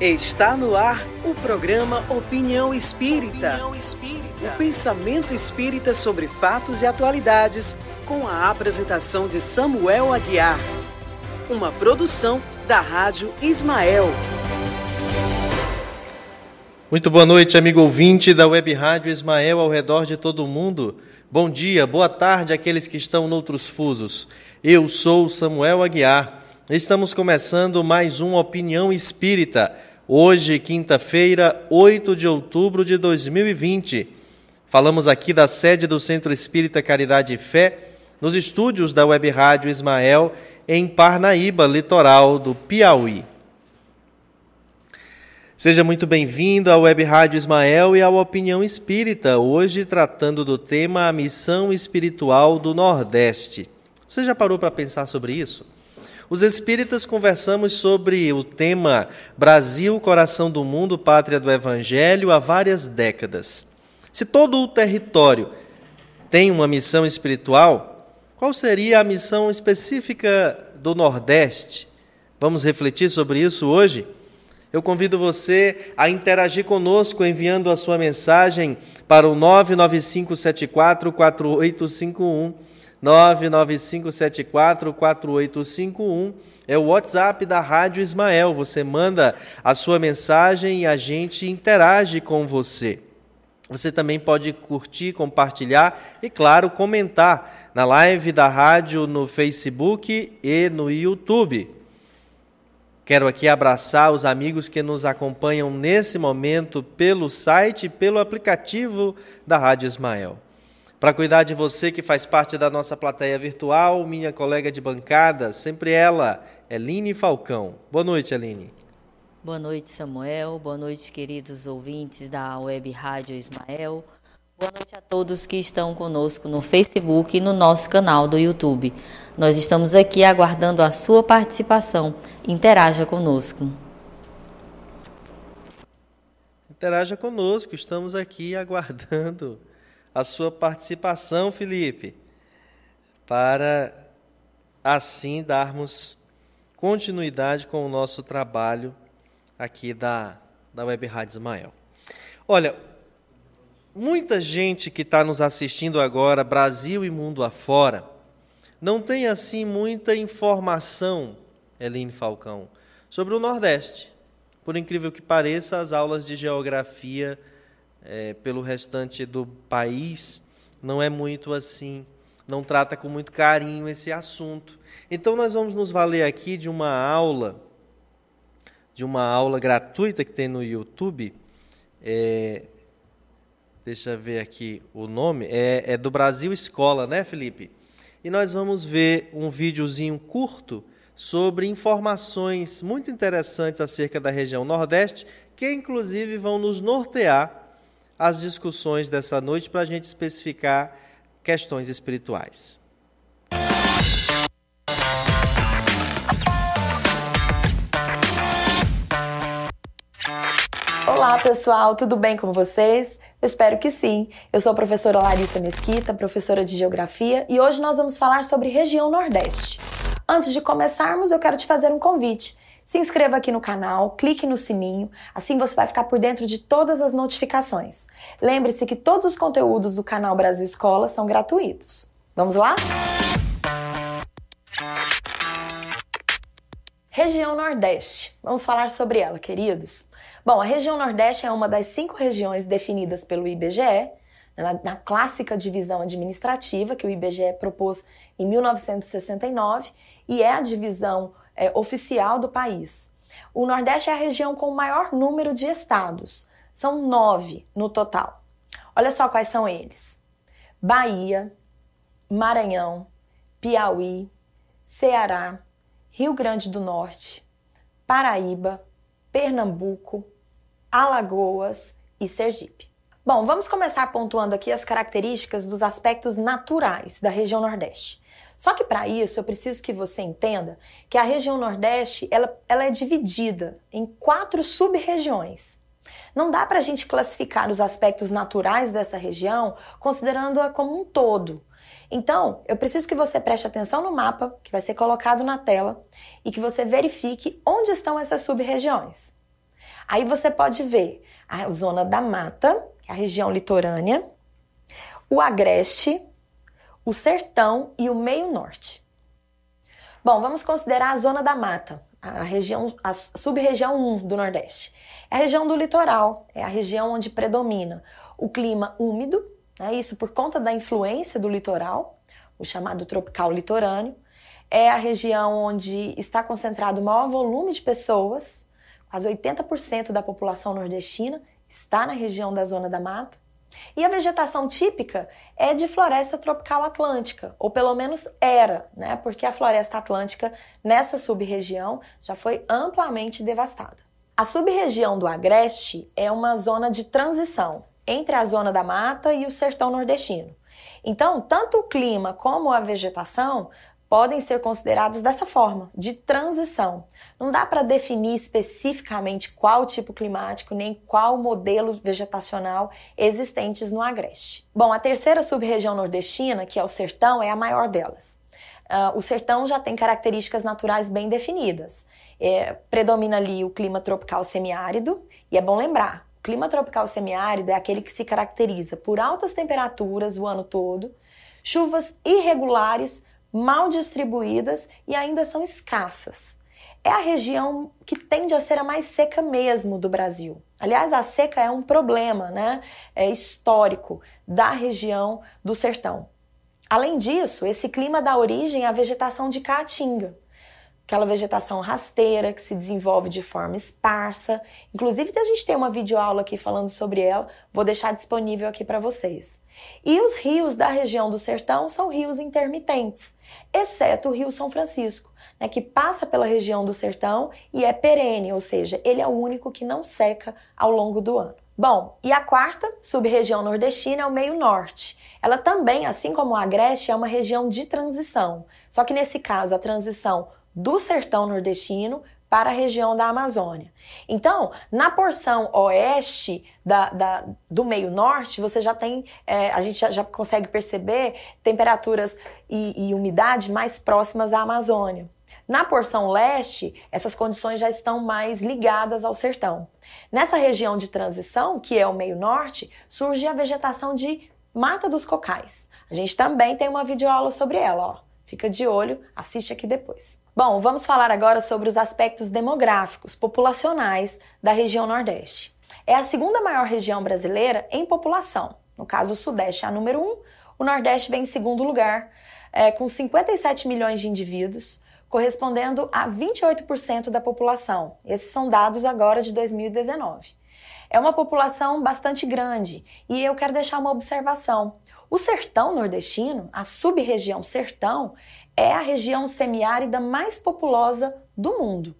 Está no ar o programa Opinião Espírita. Opinião Espírita. O pensamento espírita sobre fatos e atualidades, com a apresentação de Samuel Aguiar. Uma produção da Rádio Ismael. Muito boa noite, amigo ouvinte da Web Rádio Ismael ao redor de todo o mundo. Bom dia, boa tarde àqueles que estão noutros fusos. Eu sou Samuel Aguiar. Estamos começando mais uma Opinião Espírita Hoje, quinta-feira, 8 de outubro de 2020. Falamos aqui da sede do Centro Espírita Caridade e Fé, nos estúdios da Web Rádio Ismael, em Parnaíba, litoral do Piauí. Seja muito bem-vindo à Web Rádio Ismael e à Opinião Espírita, hoje tratando do tema A Missão Espiritual do Nordeste. Você já parou para pensar sobre isso? Os espíritas conversamos sobre o tema Brasil, coração do mundo, pátria do evangelho há várias décadas. Se todo o território tem uma missão espiritual, qual seria a missão específica do Nordeste? Vamos refletir sobre isso hoje? Eu convido você a interagir conosco enviando a sua mensagem para o 99574 4851 995744851 é o WhatsApp da Rádio Ismael. Você manda a sua mensagem e a gente interage com você. Você também pode curtir, compartilhar e, claro, comentar na live da rádio no Facebook e no YouTube. Quero aqui abraçar os amigos que nos acompanham nesse momento pelo site e pelo aplicativo da Rádio Ismael. Para cuidar de você que faz parte da nossa plateia virtual, minha colega de bancada, sempre ela, Eline Falcão. Boa noite, Eline. Boa noite, Samuel. Boa noite, queridos ouvintes da Web Rádio Ismael. Boa noite a todos que estão conosco no Facebook e no nosso canal do YouTube. Nós estamos aqui aguardando a sua participação. Interaja conosco. Interaja conosco, estamos aqui aguardando a sua participação, Felipe, para assim darmos continuidade com o nosso trabalho aqui da, da Web Rádio Ismael. Olha, muita gente que está nos assistindo agora, Brasil e mundo afora, não tem assim muita informação, Eline Falcão, sobre o Nordeste. Por incrível que pareça, as aulas de geografia é, pelo restante do país não é muito assim, não trata com muito carinho esse assunto. Então nós vamos nos valer aqui de uma aula, de uma aula gratuita que tem no YouTube. É, deixa eu ver aqui o nome, é, é do Brasil Escola, né, Felipe? E nós vamos ver um videozinho curto sobre informações muito interessantes acerca da região Nordeste, que inclusive vão nos nortear as discussões dessa noite para a gente especificar questões espirituais. Olá, pessoal, tudo bem com vocês? Eu espero que sim. Eu sou a professora Larissa Mesquita, professora de Geografia, e hoje nós vamos falar sobre região Nordeste. Antes de começarmos, eu quero te fazer um convite. Se inscreva aqui no canal, clique no sininho, assim você vai ficar por dentro de todas as notificações. Lembre-se que todos os conteúdos do canal Brasil Escola são gratuitos. Vamos lá? Região Nordeste. Vamos falar sobre ela, queridos. Bom, a região Nordeste é uma das cinco regiões definidas pelo IBGE, na, na, clássica divisão administrativa que o IBGE propôs em 1969, e é a divisão é, oficial do país. O Nordeste é a região com o maior número de estados. São nove no total. Olha só quais são eles: Bahia, Maranhão, Piauí, Ceará, Rio Grande do Norte, Paraíba, Pernambuco, Alagoas e Sergipe. Bom, vamos começar pontuando aqui as características dos aspectos naturais da região Nordeste. Só que para isso eu preciso que você entenda que a região Nordeste ela, ela é dividida em quatro sub-regiões. Não dá para a gente classificar os aspectos naturais dessa região considerando-a como um todo. Então, eu preciso que você preste atenção no mapa que vai ser colocado na tela e que você verifique onde estão essas sub-regiões. Aí você pode ver a zona da mata, é a região litorânea, o agreste, o sertão e o meio norte. Bom, vamos considerar a zona da mata, a região, a sub-região 1 do Nordeste. É a região do litoral, é a região onde predomina o clima úmido, né, isso por conta da influência do litoral, o chamado tropical litorâneo. É a região onde está concentrado o maior volume de pessoas, quase 80% da população nordestina está na região da zona da mata. E a vegetação típica é de floresta tropical atlântica, ou pelo menos era, né? Porque a floresta atlântica nessa sub-região já foi amplamente devastada. A sub-região do Agreste é uma zona de transição entre a zona da mata e o sertão nordestino. Então, tanto o clima como a vegetação podem ser considerados dessa forma, de transição. Não dá para definir especificamente qual tipo climático nem qual modelo vegetacional existentes no Agreste. Bom, a terceira sub-região nordestina, que é o sertão, é a maior delas. Uh, o sertão já tem características naturais bem definidas. É, predomina ali o clima tropical semiárido, e é bom lembrar, o clima tropical semiárido é aquele que se caracteriza por altas temperaturas o ano todo, chuvas irregulares mal distribuídas e ainda são escassas. É a região que tende a ser a mais seca mesmo do Brasil. Aliás, a seca é um problema né, é histórico da região do sertão. Além disso, esse clima dá origem à vegetação de caatinga, aquela vegetação rasteira que se desenvolve de forma esparsa. Inclusive, a gente tem uma videoaula aqui falando sobre ela, vou deixar disponível aqui para vocês. E os rios da região do sertão são rios intermitentes, exceto o Rio São Francisco, né, que passa pela região do sertão e é perene, ou seja, ele é o único que não seca ao longo do ano. Bom, e a quarta sub-região nordestina é o meio norte. Ela também, assim como o Agreste, é uma região de transição. Só que nesse caso, a transição do sertão nordestino para a região da Amazônia. Então, na porção oeste da, da, do meio norte, você já tem, é, a gente já, já, consegue perceber temperaturas e, e umidade mais próximas à Amazônia. Na porção leste, essas condições já estão mais ligadas ao sertão. Nessa região de transição, que é o meio norte, surge a vegetação de Mata dos Cocais. A gente também tem uma videoaula sobre ela, ó. Fica de olho, assiste aqui depois. Bom, vamos falar agora sobre os aspectos demográficos, populacionais da região Nordeste. É a segunda maior região brasileira em população. No caso, o Sudeste é a número um, o Nordeste vem em segundo lugar, é, com 57 milhões de indivíduos, correspondendo a 28% da população. Esses são dados agora de 2019. É uma população bastante grande e eu quero deixar uma observação. O sertão nordestino, a sub-região sertão, é a região semiárida mais populosa do mundo.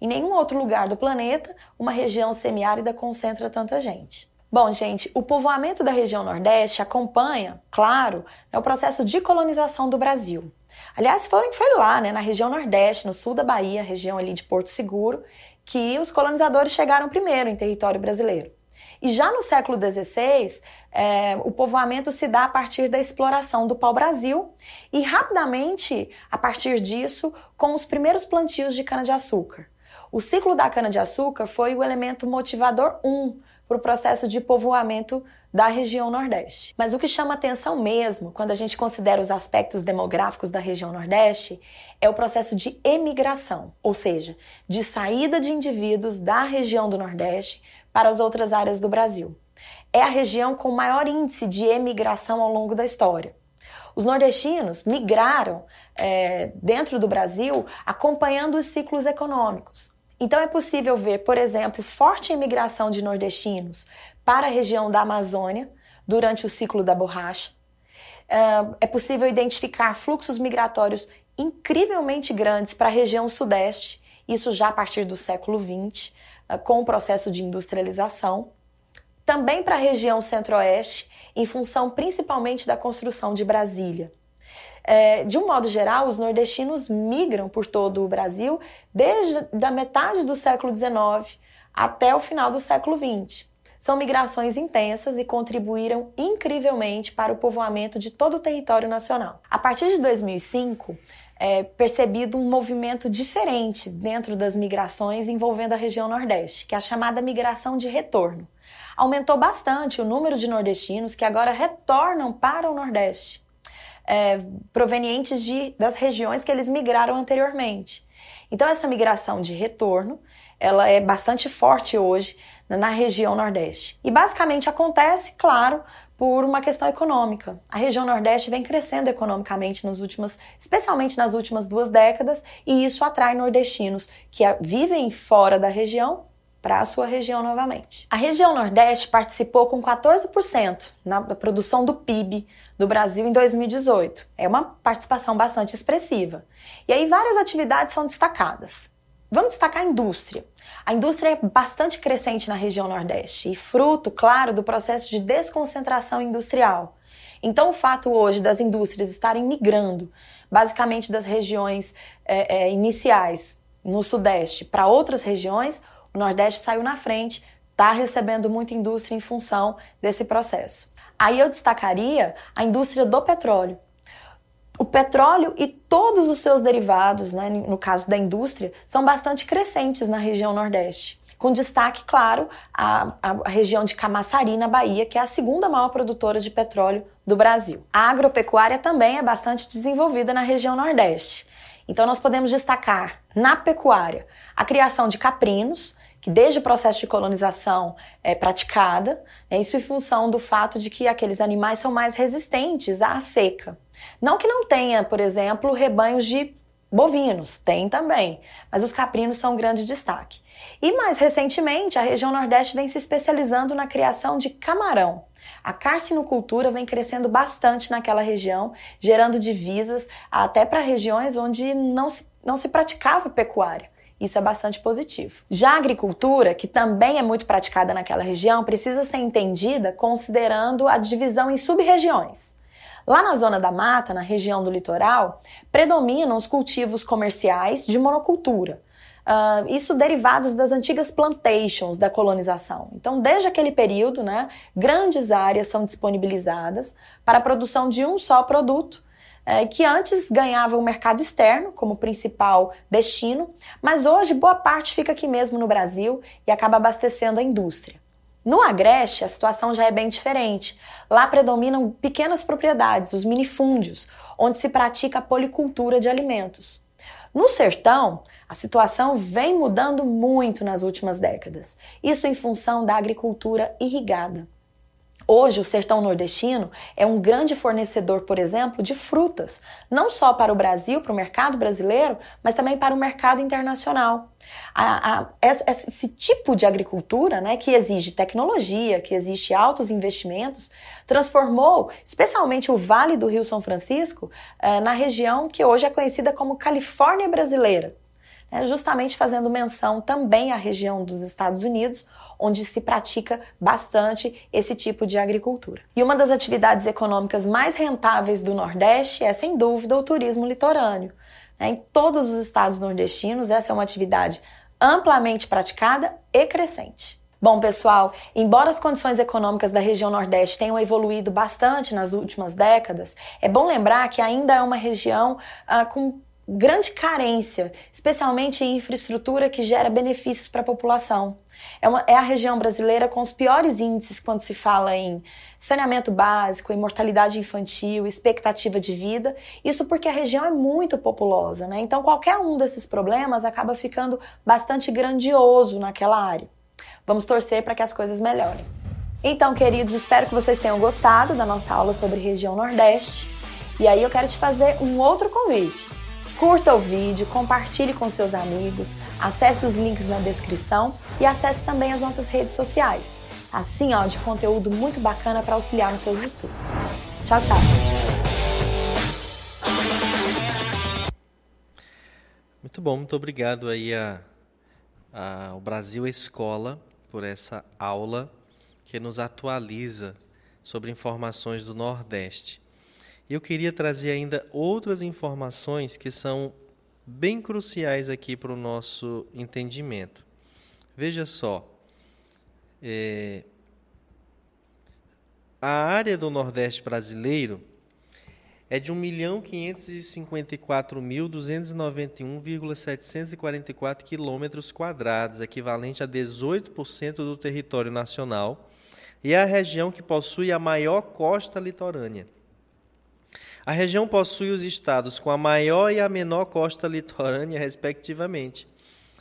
Em nenhum outro lugar do planeta, uma região semiárida concentra tanta gente. Bom, gente, o povoamento da região Nordeste acompanha, claro, né, o processo de colonização do Brasil. Aliás, foi lá, né, na região Nordeste, no sul da Bahia, região ali de Porto Seguro, que os colonizadores chegaram primeiro em território brasileiro. E já no século XVI, é, o povoamento se dá a partir da exploração do pau-brasil e rapidamente, a partir disso, com os primeiros plantios de cana-de-açúcar. O ciclo da cana-de-açúcar foi o elemento motivador 1 um para o processo de povoamento da região Nordeste. Mas o que chama atenção mesmo, quando a gente considera os aspectos demográficos da região Nordeste, é o processo de emigração, ou seja, de saída de indivíduos da região do Nordeste para as outras áreas do Brasil. É a região com maior índice de emigração ao longo da história. Os nordestinos migraram é, dentro do Brasil acompanhando os ciclos econômicos. Então é possível ver, por exemplo, forte imigração de nordestinos para a região da Amazônia durante o ciclo da borracha. É, é possível identificar fluxos migratórios incrivelmente grandes para a região sudeste, isso já a partir do século XX, ah, com o processo de industrialização. Também para a região centro-oeste, em função principalmente da construção de Brasília. É, de um modo geral, os nordestinos migram por todo o Brasil desde a metade do século XIX até o final do século XX. São migrações intensas e contribuíram incrivelmente para o povoamento de todo o território nacional. A partir de 2005, é, percebido um movimento diferente dentro das migrações envolvendo a região Nordeste, que é a chamada migração de retorno. Aumentou bastante o número de nordestinos que agora retornam para o Nordeste, é, provenientes de, das regiões que eles migraram anteriormente. Então, essa migração de retorno ela é bastante forte hoje na região Nordeste. E basicamente acontece, claro, por uma questão econômica. A região Nordeste vem crescendo economicamente nos últimos, especialmente nas últimas duas décadas, e isso atrai nordestinos que vivem fora da região para a sua região novamente. A região Nordeste participou com 14% na produção do PIB do Brasil em 2018. É uma participação bastante expressiva. E aí várias atividades são destacadas. Vamos destacar a indústria. A indústria é bastante crescente na região Nordeste e fruto, claro, do processo de desconcentração industrial. Então, o fato hoje das indústrias estarem migrando, basicamente das regiões é, é, iniciais no Sudeste para outras regiões, o Nordeste saiu na frente, está recebendo muita indústria em função desse processo. Aí eu destacaria a indústria do petróleo. O petróleo e todos os seus derivados, né, no caso da indústria, são bastante crescentes na região Nordeste. Com destaque, claro, a, a, região de Camaçari, na Bahia, que é a segunda maior produtora de petróleo do Brasil. A agropecuária também é bastante desenvolvida na região Nordeste. Então, nós podemos destacar na pecuária a criação de caprinos, que desde o processo de colonização é praticada, é isso em função do fato de que aqueles animais são mais resistentes à seca. Não que não tenha, por exemplo, rebanhos de bovinos, tem também, mas os caprinos são um grande destaque. E mais recentemente, a região Nordeste vem se especializando na criação de camarão. A carcinocultura vem crescendo bastante naquela região, gerando divisas até para regiões onde não se, não se praticava pecuária. Isso é bastante positivo. Já a agricultura, que também é muito praticada naquela região, precisa ser entendida considerando a divisão em sub-regiões. Lá na zona da mata, na região do litoral, predominam os cultivos comerciais de monocultura. Uh, isso derivados das antigas plantations da colonização. Então, desde aquele período, né, grandes áreas são disponibilizadas para a produção de um só produto, é, que antes ganhava o mercado externo como principal destino, mas hoje boa parte fica aqui mesmo no Brasil e acaba abastecendo a indústria. No Agreste, a situação já é bem diferente. Lá predominam pequenas propriedades, os minifúndios, onde se pratica a policultura de alimentos. No sertão, a situação vem mudando muito nas últimas décadas, isso em função da agricultura irrigada. Hoje, o sertão nordestino é um grande fornecedor, por exemplo, de frutas, não só para o Brasil, para o mercado brasileiro, mas também para o mercado internacional. A, a, esse tipo de agricultura, né, que exige tecnologia, que exige altos investimentos, transformou especialmente o Vale do Rio São Francisco eh, na região que hoje é conhecida como Califórnia brasileira né, justamente fazendo menção também à região dos Estados Unidos, onde se pratica bastante esse tipo de agricultura. E uma das atividades econômicas mais rentáveis do Nordeste é, sem dúvida, o turismo litorâneo. Né, em todos os estados nordestinos, essa é uma atividade amplamente praticada e crescente. Bom, pessoal, embora as condições econômicas da região Nordeste tenham evoluído bastante nas últimas décadas, é bom lembrar que ainda é uma região ah, com grande carência, especialmente em infraestrutura que gera benefícios para a população. É, uma, é, a região brasileira com os piores índices quando se fala em saneamento básico, em mortalidade infantil, expectativa de vida. Isso porque a região é muito populosa, né? Então qualquer um desses problemas acaba ficando bastante grandioso naquela área. Vamos torcer para que as coisas melhorem. Então, queridos, espero que vocês tenham gostado da nossa aula sobre região Nordeste. E aí eu quero te fazer um outro convite. Curta o vídeo, compartilhe com seus amigos, acesse os links na descrição e acesse também as nossas redes sociais. Assim, ó, de conteúdo muito bacana para auxiliar nos seus estudos. Tchau, tchau. Muito bom, muito obrigado aí a, a, ao Brasil Escola por essa aula que nos atualiza sobre informações do Nordeste. Eu queria trazer ainda outras informações que são bem cruciais aqui para o nosso entendimento. Veja só, é, a área do Nordeste brasileiro é de 1.554.291,744 quilômetros quadrados, equivalente a 18% do território nacional, e é a região que possui a maior costa litorânea. A região possui os estados com a maior e a menor costa litorânea, respectivamente.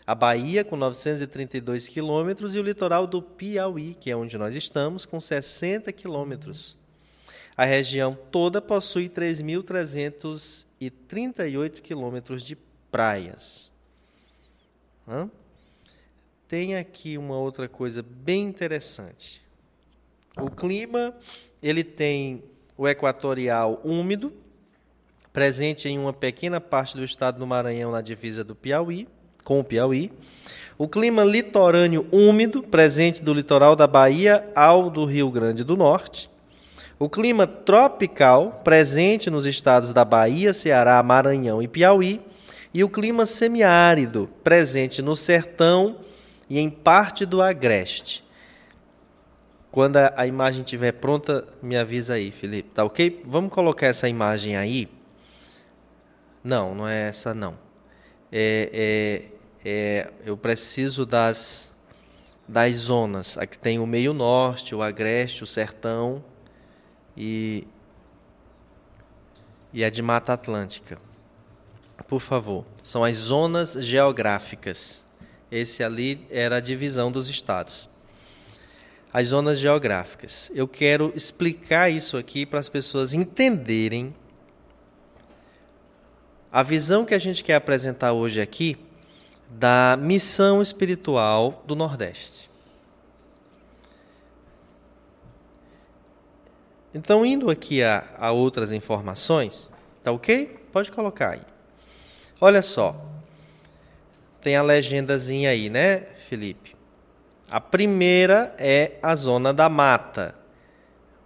A Bahia, com 932 quilômetros, e o litoral do Piauí, que é onde nós estamos, com 60 quilômetros. A região toda possui 3.338 quilômetros de praias. Hã? Tem aqui uma outra coisa bem interessante. O clima, ele tem o equatorial úmido, presente em uma pequena parte do estado do Maranhão na divisa do Piauí, com o Piauí. O clima litorâneo úmido, presente do litoral da Bahia ao do Rio Grande do Norte. O clima tropical, presente nos estados da Bahia, Ceará, Maranhão e Piauí. E o clima semiárido, presente no sertão e em parte do agreste. Quando a, a imagem estiver pronta, me avisa aí, Felipe. Tá ok? Vamos colocar essa imagem aí. Não, não é essa não. É, é, é, eu preciso das, das zonas. Aqui tem o meio norte, o agreste, o sertão e, e a de Mata Atlântica. Por favor, são as zonas geográficas. Esse ali era a divisão dos estados as zonas geográficas. Eu quero explicar isso aqui para as pessoas entenderem a visão que a gente quer apresentar hoje aqui da missão espiritual do Nordeste. Então, indo aqui a, a outras informações, tá ok? Pode colocar aí. Olha só, tem a legendazinha aí, né, Felipe? A primeira é a zona da mata.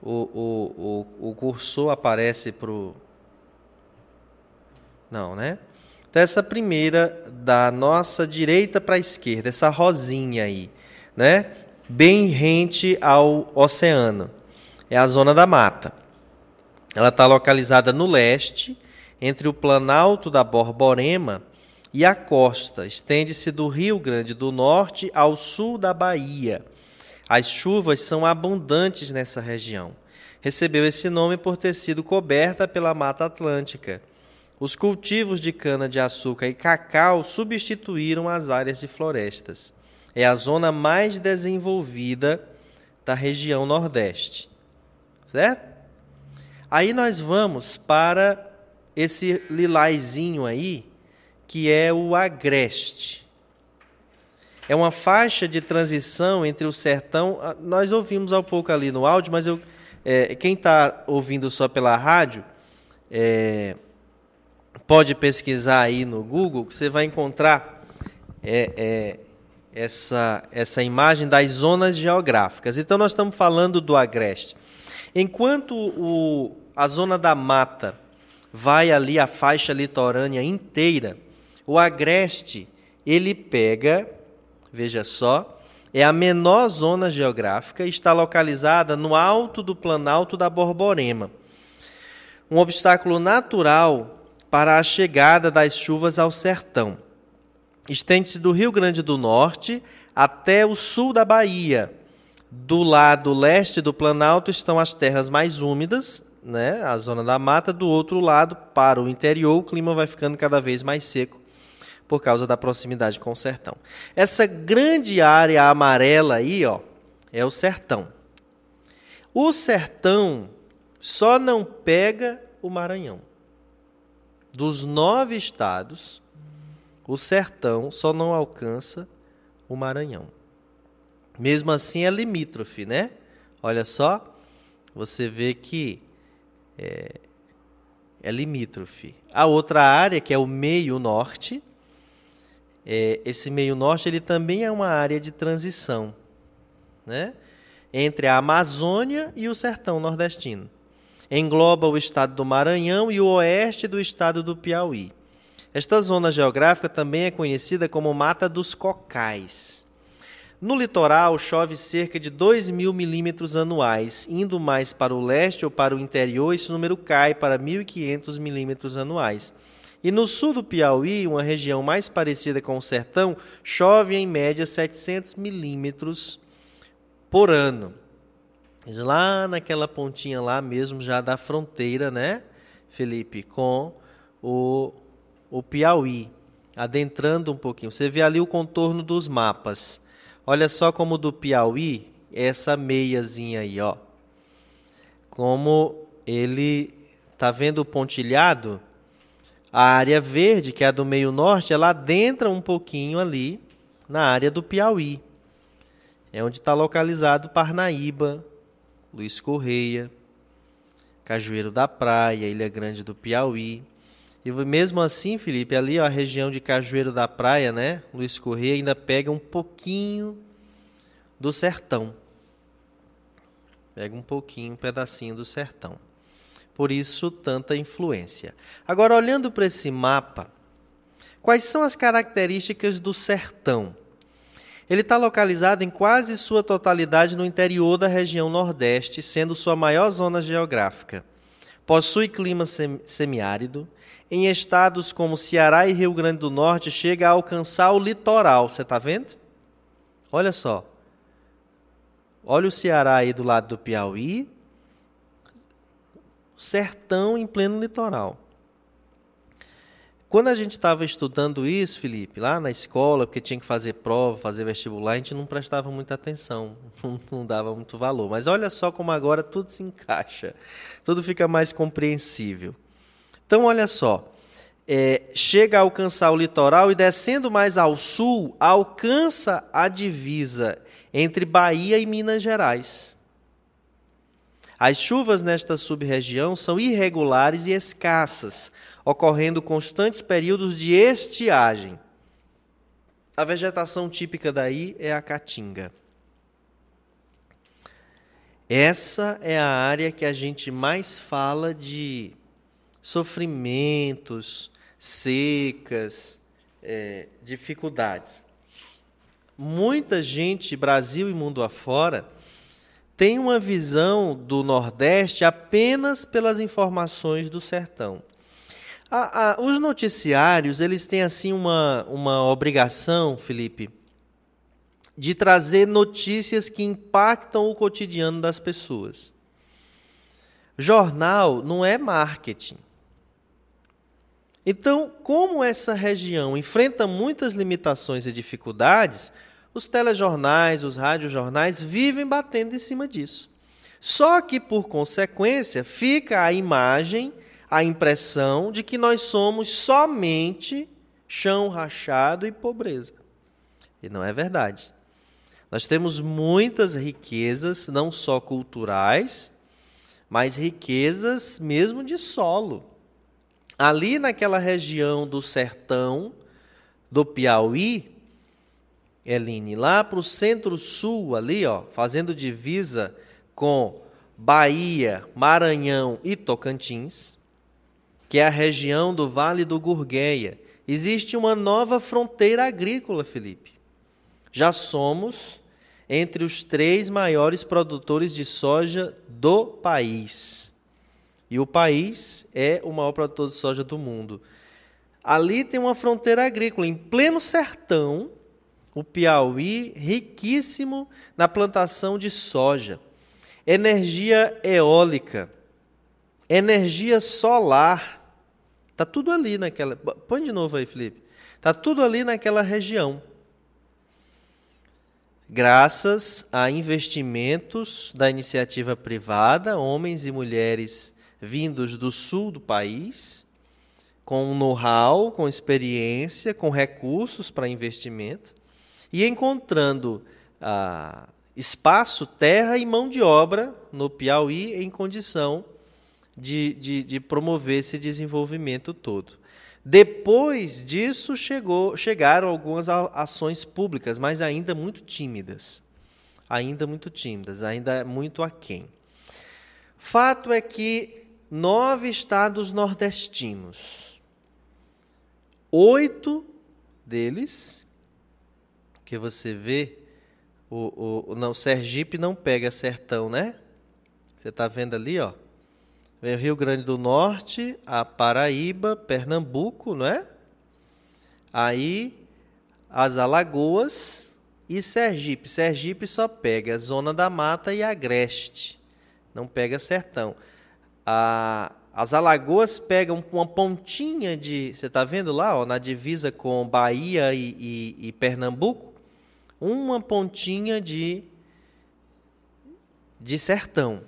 O, o, o, o cursor aparece para o. Não, né? Então, essa primeira, da nossa direita para a esquerda, essa rosinha aí, né? Bem rente ao oceano. É a zona da mata. Ela está localizada no leste, entre o Planalto da Borborema e a costa estende-se do Rio Grande do Norte ao sul da Bahia. As chuvas são abundantes nessa região. Recebeu esse nome por ter sido coberta pela Mata Atlântica. Os cultivos de cana-de-açúcar e cacau substituíram as áreas de florestas. É a zona mais desenvolvida da região Nordeste. Certo? Aí nós vamos para esse lilazinho aí, que é o agreste. É uma faixa de transição entre o sertão. Ah, nós ouvimos há pouco ali no áudio, mas eu, é, quem está ouvindo só pela rádio é, pode pesquisar aí no Google, que você vai encontrar é, é, essa, essa imagem das zonas geográficas. Então, nós estamos falando do agreste. Enquanto o, a zona da mata vai ali a faixa litorânea inteira, o agreste, ele pega, veja só, é a menor zona geográfica e está localizada no alto do Planalto da Borborema. Um obstáculo natural para a chegada das chuvas ao sertão. Estende-se do Rio Grande do Norte até o sul da Bahia. Do lado leste do Planalto estão as terras mais úmidas, né, a zona da mata. Do outro lado, para o interior, o clima vai ficando cada vez mais seco por causa da proximidade com o sertão. Essa grande área amarela aí, ó, é o sertão. O sertão só não pega o Maranhão. Dos nove estados, o sertão só não alcança o Maranhão. Mesmo assim é limítrofe, né? Olha só, você vê que é, é limítrofe. A outra área, que é o meio norte, é, esse meio norte ele também é uma área de transição, né? entre a Amazônia e o sertão nordestino. Engloba o estado do Maranhão e o oeste do estado do Piauí. Esta zona geográfica também é conhecida como Mata dos Cocais. No litoral, chove cerca de 2 mil milímetros anuais. Indo mais para o leste ou para o interior, esse número cai para 1.500 milímetros anuais. E no sul do Piauí, uma região mais parecida com o sertão, chove em média 700 milímetros por ano. Lá naquela pontinha lá mesmo, já da fronteira, né, Felipe, com o, o Piauí, adentrando um pouquinho. Você vê ali o contorno dos mapas. Olha só como do Piauí, essa meiazinha aí, ó. Como ele tá vendo o pontilhado? A área verde, que é a do meio norte, ela adentra um pouquinho ali na área do Piauí. É onde está localizado Parnaíba, Luiz Correia, Cajueiro da Praia, Ilha Grande do Piauí. E mesmo assim, Felipe, ali ó, a região de Cajueiro da Praia, né? Luiz Correia ainda pega um pouquinho do sertão. Pega um pouquinho, um pedacinho do sertão. Por isso, tanta influência. Agora, olhando para esse mapa, quais são as características do sertão? Ele está localizado em quase sua totalidade no interior da região Nordeste, sendo sua maior zona geográfica. Possui clima semiárido, em estados como Ceará e Rio Grande do Norte, chega a alcançar o litoral. Você está vendo? Olha só. Olha o Ceará aí do lado do Piauí. Sertão em pleno litoral. Quando a gente estava estudando isso, Felipe, lá na escola, porque tinha que fazer prova, fazer vestibular, a gente não prestava muita atenção, não dava muito valor. Mas olha só como agora tudo se encaixa, tudo fica mais compreensível. Então, olha só, é, chega a alcançar o litoral e descendo mais ao sul, alcança a divisa entre Bahia e Minas Gerais. As chuvas nesta sub-região são irregulares e escassas, ocorrendo constantes períodos de estiagem. A vegetação típica daí é a caatinga. Essa é a área que a gente mais fala de sofrimentos, secas, é, dificuldades. Muita gente, Brasil e mundo afora, tem uma visão do Nordeste apenas pelas informações do sertão. A, a, os noticiários eles têm assim uma, uma obrigação, Felipe, de trazer notícias que impactam o cotidiano das pessoas. Jornal não é marketing. Então, como essa região enfrenta muitas limitações e dificuldades, os telejornais, os radiojornais vivem batendo em cima disso. Só que, por consequência, fica a imagem, a impressão de que nós somos somente chão rachado e pobreza. E não é verdade. Nós temos muitas riquezas, não só culturais, mas riquezas mesmo de solo ali naquela região do sertão do Piauí, Eline, lá para o centro-sul, ali, ó, fazendo divisa com Bahia, Maranhão e Tocantins, que é a região do Vale do Gurgueia, existe uma nova fronteira agrícola, Felipe. Já somos entre os três maiores produtores de soja do país. E o país é o maior produtor de soja do mundo. Ali tem uma fronteira agrícola, em pleno sertão, o Piauí, riquíssimo na plantação de soja, energia eólica, energia solar. Está tudo ali naquela. Põe de novo aí, Felipe. Está tudo ali naquela região. Graças a investimentos da iniciativa privada, homens e mulheres vindos do sul do país, com know-how, com experiência, com recursos para investimento, e encontrando ah, espaço, terra e mão de obra no Piauí em condição de, de, de promover esse desenvolvimento todo. Depois disso, chegou, chegaram algumas ações públicas, mas ainda muito tímidas. Ainda muito tímidas, ainda muito aquém. Fato é que nove estados nordestinos. Oito deles, que você vê o, o não, Sergipe não pega sertão, né? Você está vendo ali, ó. Vem o Rio Grande do Norte, a Paraíba, Pernambuco, não é? Aí as Alagoas e Sergipe. Sergipe só pega Zona da Mata e Agreste. Não pega sertão. A, as Alagoas pegam uma pontinha de. Você está vendo lá, ó, na divisa com Bahia e, e, e Pernambuco? Uma pontinha de, de sertão.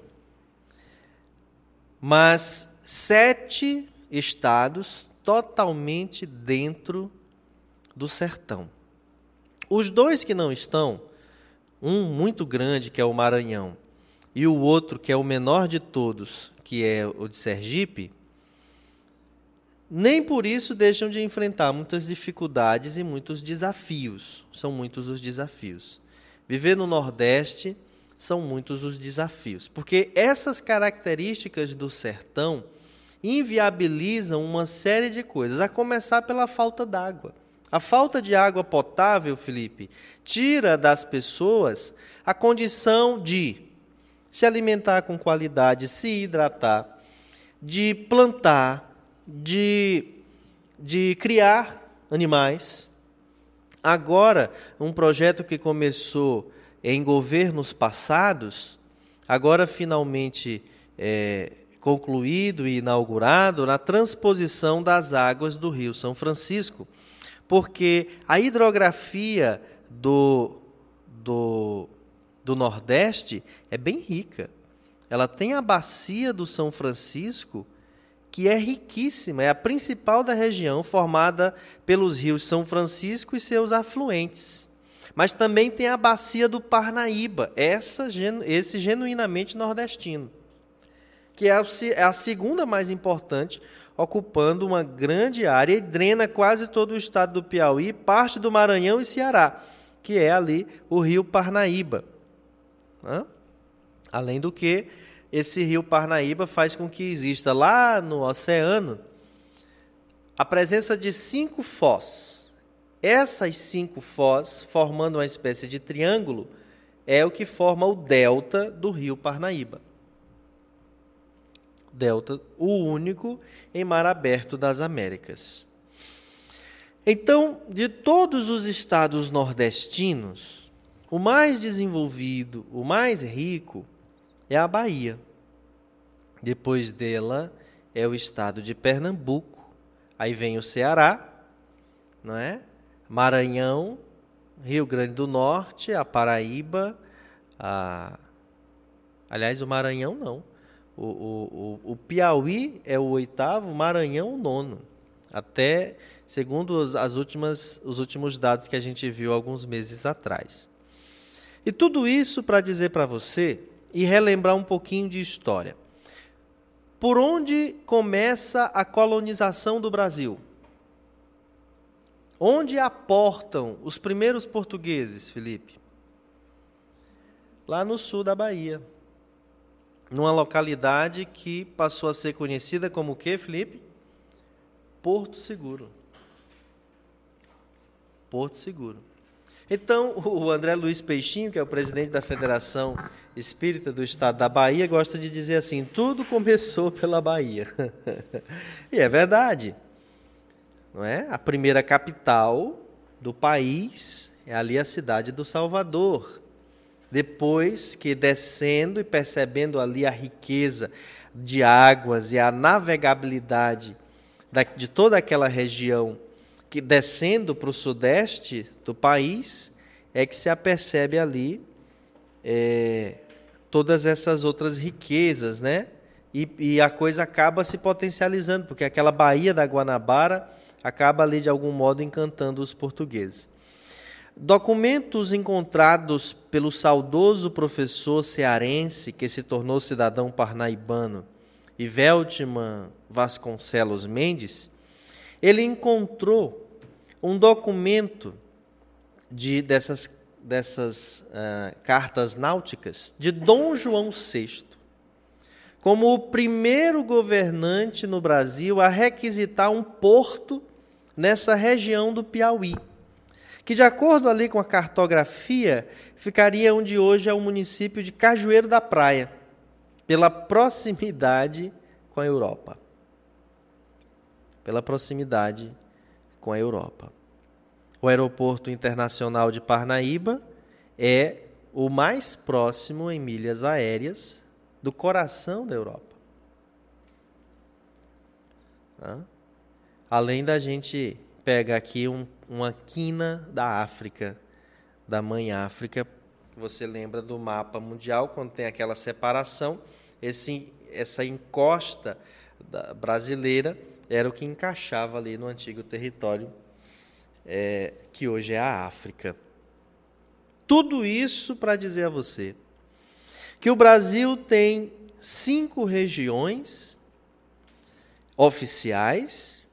Mas sete estados totalmente dentro do sertão. Os dois que não estão, um muito grande, que é o Maranhão, e o outro, que é o menor de todos, que é o de Sergipe, nem por isso deixam de enfrentar muitas dificuldades e muitos desafios. São muitos os desafios. Viver no Nordeste são muitos os desafios, porque essas características do sertão inviabilizam uma série de coisas, a começar pela falta d'água. A falta de água potável, Felipe, tira das pessoas a condição de se alimentar com qualidade, se hidratar, de plantar, de, de criar animais. Agora, um projeto que começou em governos passados, agora finalmente é, concluído e inaugurado na transposição das águas do Rio São Francisco porque a hidrografia do, do, do Nordeste é bem rica. Ela tem a bacia do São Francisco, que é riquíssima, é a principal da região, formada pelos rios São Francisco e seus afluentes. Mas também tem a bacia do Parnaíba, essa, esse genuinamente nordestino, que é a segunda mais importante, ocupando uma grande área e drena quase todo o estado do Piauí, parte do Maranhão e Ceará, que é ali o rio Parnaíba. Além do que, esse rio Parnaíba faz com que exista lá no oceano a presença de cinco fós. Essas cinco fós, formando uma espécie de triângulo, é o que forma o delta do rio Parnaíba delta, o único em mar aberto das Américas. Então, de todos os estados nordestinos, o mais desenvolvido, o mais rico é a Bahia. Depois dela é o estado de Pernambuco. Aí vem o Ceará, não é? Maranhão, Rio Grande do Norte, a Paraíba, a Aliás, o Maranhão não. O, o, o, Piauí é o oitavo, Maranhão o nono. Até segundo as últimas, os últimos dados que a gente viu alguns meses atrás. E tudo isso para dizer para você e relembrar um pouquinho de história. Por onde começa a colonização do Brasil? Onde aportam os primeiros portugueses, Felipe? Lá no sul da Bahia numa localidade que passou a ser conhecida como o que, Felipe? Porto Seguro. Porto Seguro. Então, o André Luiz Peixinho, que é o presidente da Federação Espírita do Estado da Bahia, gosta de dizer assim: tudo começou pela Bahia. e é verdade. Não é? A primeira capital do país é ali a cidade do Salvador. Depois que descendo e percebendo ali a riqueza de águas e a navegabilidade de toda aquela região, que descendo para o sudeste do país, é que se apercebe ali é, todas essas outras riquezas, né? E, e, a coisa acaba se potencializando, porque aquela Baía da Guanabara acaba ali de algum modo encantando os portugueses. Documentos encontrados pelo saudoso professor cearense que se tornou cidadão parnaibano, Iveltman Vasconcelos Mendes, ele encontrou um documento de, dessas, dessas uh, cartas náuticas de Dom João VI, como o primeiro governante no Brasil a requisitar um porto nessa região do Piauí que, de acordo ali com a cartografia, ficaria onde hoje é o município de Cajueiro da Praia, pela proximidade com a Europa. Pela proximidade com a Europa. O Aeroporto Internacional de Parnaíba é o mais próximo em milhas aéreas do coração da Europa. Além da gente pega aqui um, uma quina da África, da mãe África, você lembra do mapa mundial quando tem aquela separação, esse, essa encosta brasileira era o que encaixava ali no antigo território é, que hoje é a África. Tudo isso para dizer a você que o Brasil tem cinco regiões oficiais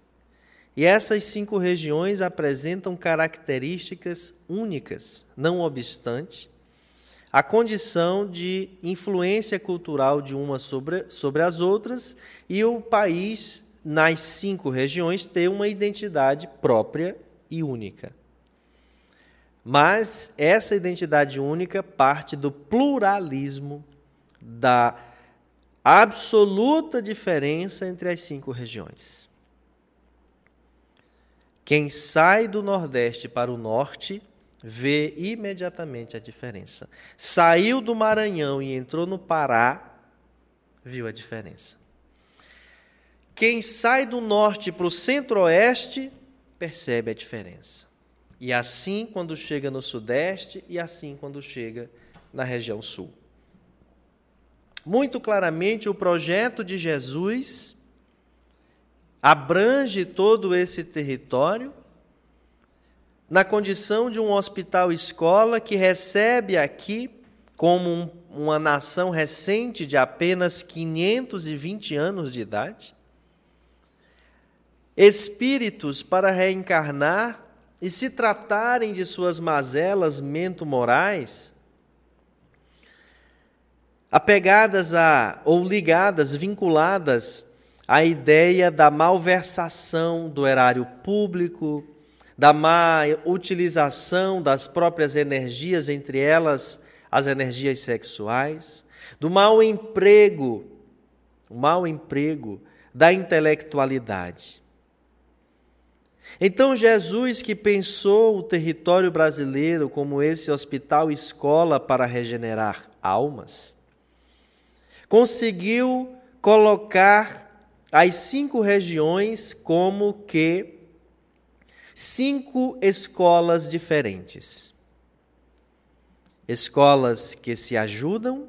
e essas cinco regiões apresentam características únicas, não obstante a condição de influência cultural de uma sobre, sobre as outras e o país, nas cinco regiões, ter uma identidade própria e única. Mas essa identidade única parte do pluralismo, da absoluta diferença entre as cinco regiões. Quem sai do Nordeste para o Norte vê imediatamente a diferença. Saiu do Maranhão e entrou no Pará, viu a diferença. Quem sai do Norte para o Centro-Oeste percebe a diferença. E assim quando chega no Sudeste e assim quando chega na região Sul. Muito claramente, o projeto de Jesus abrange todo esse território na condição de um hospital-escola que recebe aqui, como um, uma nação recente de apenas 520 anos de idade, espíritos para reencarnar e se tratarem de suas mazelas mento-morais, apegadas a ou ligadas, vinculadas à ideia da malversação do erário público, da má utilização das próprias energias, entre elas as energias sexuais, do mau emprego, o mau emprego da intelectualidade. Então, Jesus, que pensou o território brasileiro como esse hospital escola para regenerar almas, conseguiu colocar as cinco regiões como que cinco escolas diferentes. Escolas que se ajudam,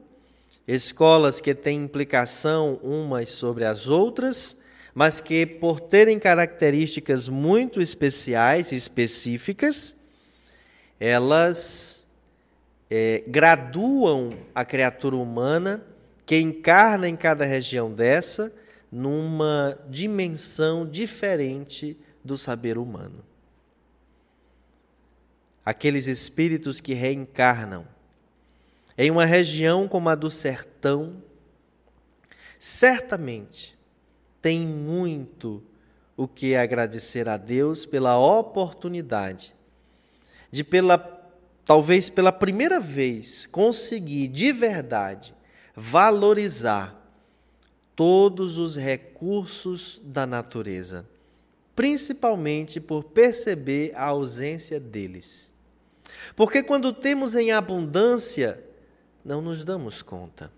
escolas que têm implicação umas sobre as outras, mas que, por terem características muito especiais, específicas, elas é, graduam a criatura humana que encarna em cada região dessa numa dimensão diferente do saber humano. Aqueles espíritos que reencarnam em uma região como a do sertão, certamente tem muito o que agradecer a Deus pela oportunidade de pela talvez pela primeira vez conseguir de verdade valorizar todos os recursos da natureza, principalmente por perceber a ausência deles. Porque quando temos em abundância, não nos damos conta.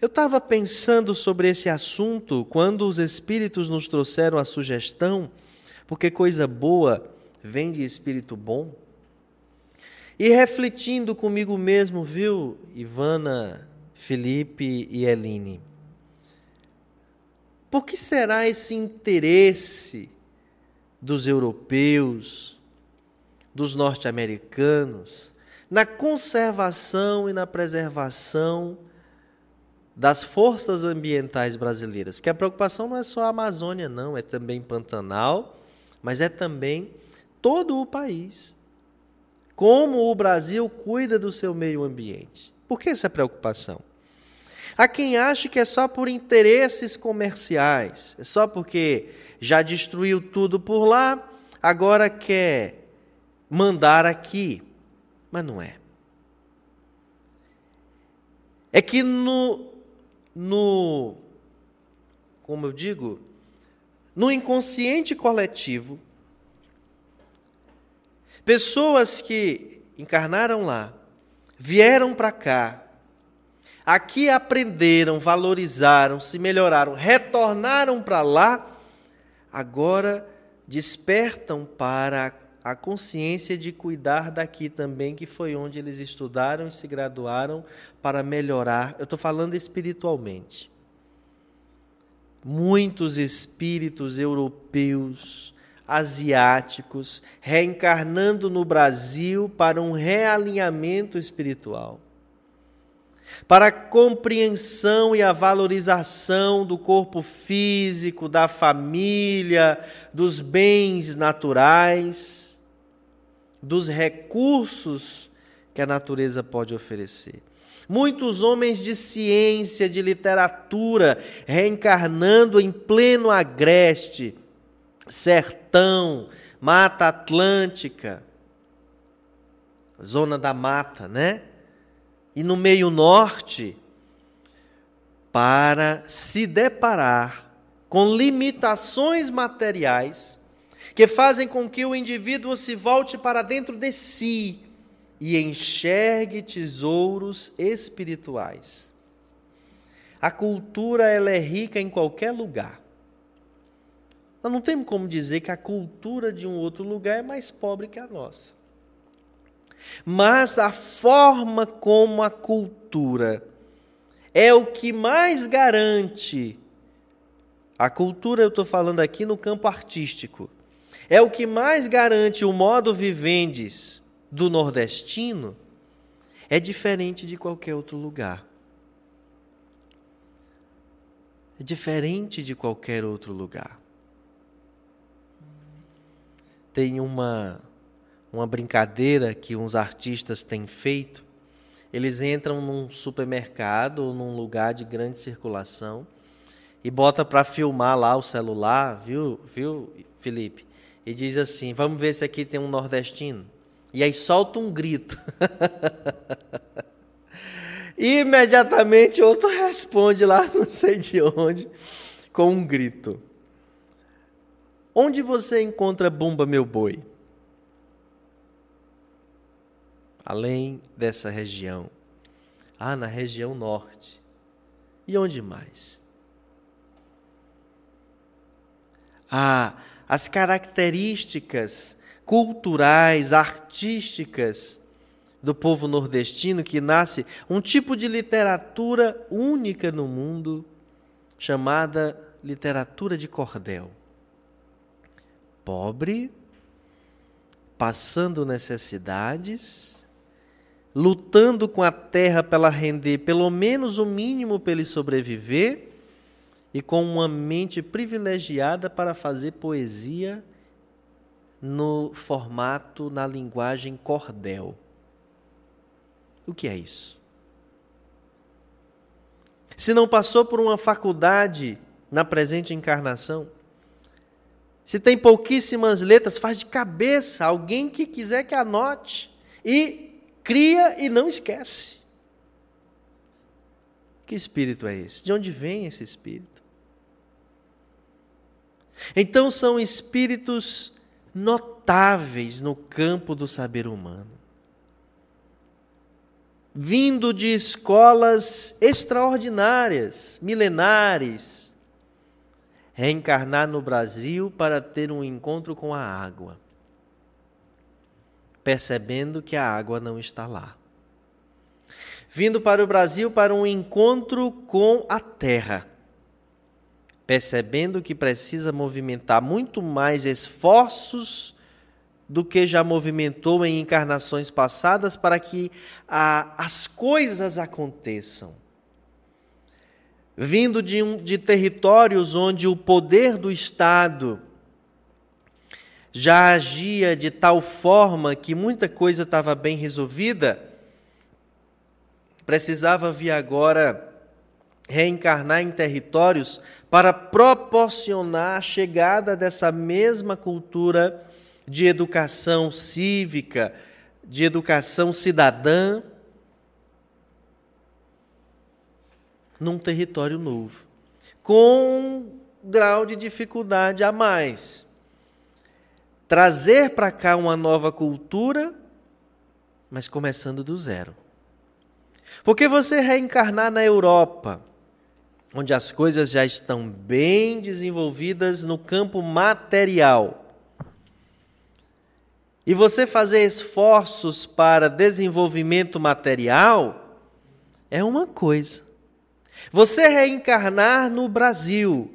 Eu estava pensando sobre esse assunto quando os Espíritos nos trouxeram a sugestão, porque coisa boa vem de espírito bom. E refletindo comigo mesmo, viu, Ivana, Felipe e Eline? Por que será esse interesse dos europeus, dos norte-americanos, na conservação e na preservação das forças ambientais brasileiras, porque a preocupação não é só a Amazônia, não, é também Pantanal, mas é também todo o país. Como o Brasil cuida do seu meio ambiente. Por que essa preocupação? Há quem ache que é só por interesses comerciais, é só porque já destruiu tudo por lá, agora quer mandar aqui, mas não é. É que no, no como eu digo, no inconsciente coletivo, pessoas que encarnaram lá, vieram para cá, aqui aprenderam, valorizaram, se melhoraram, retornaram para lá, agora despertam para a consciência de cuidar daqui também, que foi onde eles estudaram e se graduaram para melhorar. Eu estou falando espiritualmente. Muitos espíritos europeus, asiáticos, reencarnando no Brasil para um realinhamento espiritual para a compreensão e a valorização do corpo físico, da família, dos bens naturais, dos recursos que a natureza pode oferecer. Muitos homens de ciência, de literatura, reencarnando em pleno agreste, sertão, mata atlântica, zona da mata, né? e no meio norte para se deparar com limitações materiais que fazem com que o indivíduo se volte para dentro de si e enxergue tesouros espirituais. A cultura ela é rica em qualquer lugar. Nós não temos como dizer que a cultura de um outro lugar é mais pobre que a nossa. Mas a forma como a cultura é o que mais garante. A cultura, eu estou falando aqui no campo artístico, é o que mais garante o modo vivendes do nordestino, é diferente de qualquer outro lugar. É diferente de qualquer outro lugar. Tem uma uma brincadeira que uns artistas têm feito. Eles entram num supermercado ou num lugar de grande circulação e bota para filmar lá o celular, viu, viu, Felipe? E diz assim: "Vamos ver se aqui tem um nordestino". E aí solta um grito. imediatamente outro responde lá, não sei de onde, com um grito. Onde você encontra Bumba meu boi? além dessa região. Ah, na região norte. E onde mais? Ah, as características culturais, artísticas do povo nordestino que nasce um tipo de literatura única no mundo chamada literatura de cordel. Pobre, passando necessidades, lutando com a terra para render pelo menos o mínimo para ele sobreviver e com uma mente privilegiada para fazer poesia no formato, na linguagem cordel. O que é isso? Se não passou por uma faculdade na presente encarnação, se tem pouquíssimas letras, faz de cabeça alguém que quiser que anote e cria e não esquece. Que espírito é esse? De onde vem esse espírito? Então são espíritos notáveis no campo do saber humano, vindo de escolas extraordinárias, milenares, reencarnar no Brasil para ter um encontro com a água percebendo que a água não está lá. Vindo para o Brasil para um encontro com a terra, percebendo que precisa movimentar muito mais esforços do que já movimentou em encarnações passadas para que a, as coisas aconteçam. Vindo de, um, de territórios onde o poder do Estado já agia de tal forma que muita coisa estava bem resolvida, precisava vir agora reencarnar em territórios para proporcionar a chegada dessa mesma cultura de educação cívica, de educação cidadã, num território novo, com um grau de dificuldade a mais. Trazer para cá uma nova cultura, mas começando do zero. Porque você reencarnar na Europa, onde as coisas já estão bem desenvolvidas no campo material, e você fazer esforços para desenvolvimento material, é uma coisa. Você reencarnar no Brasil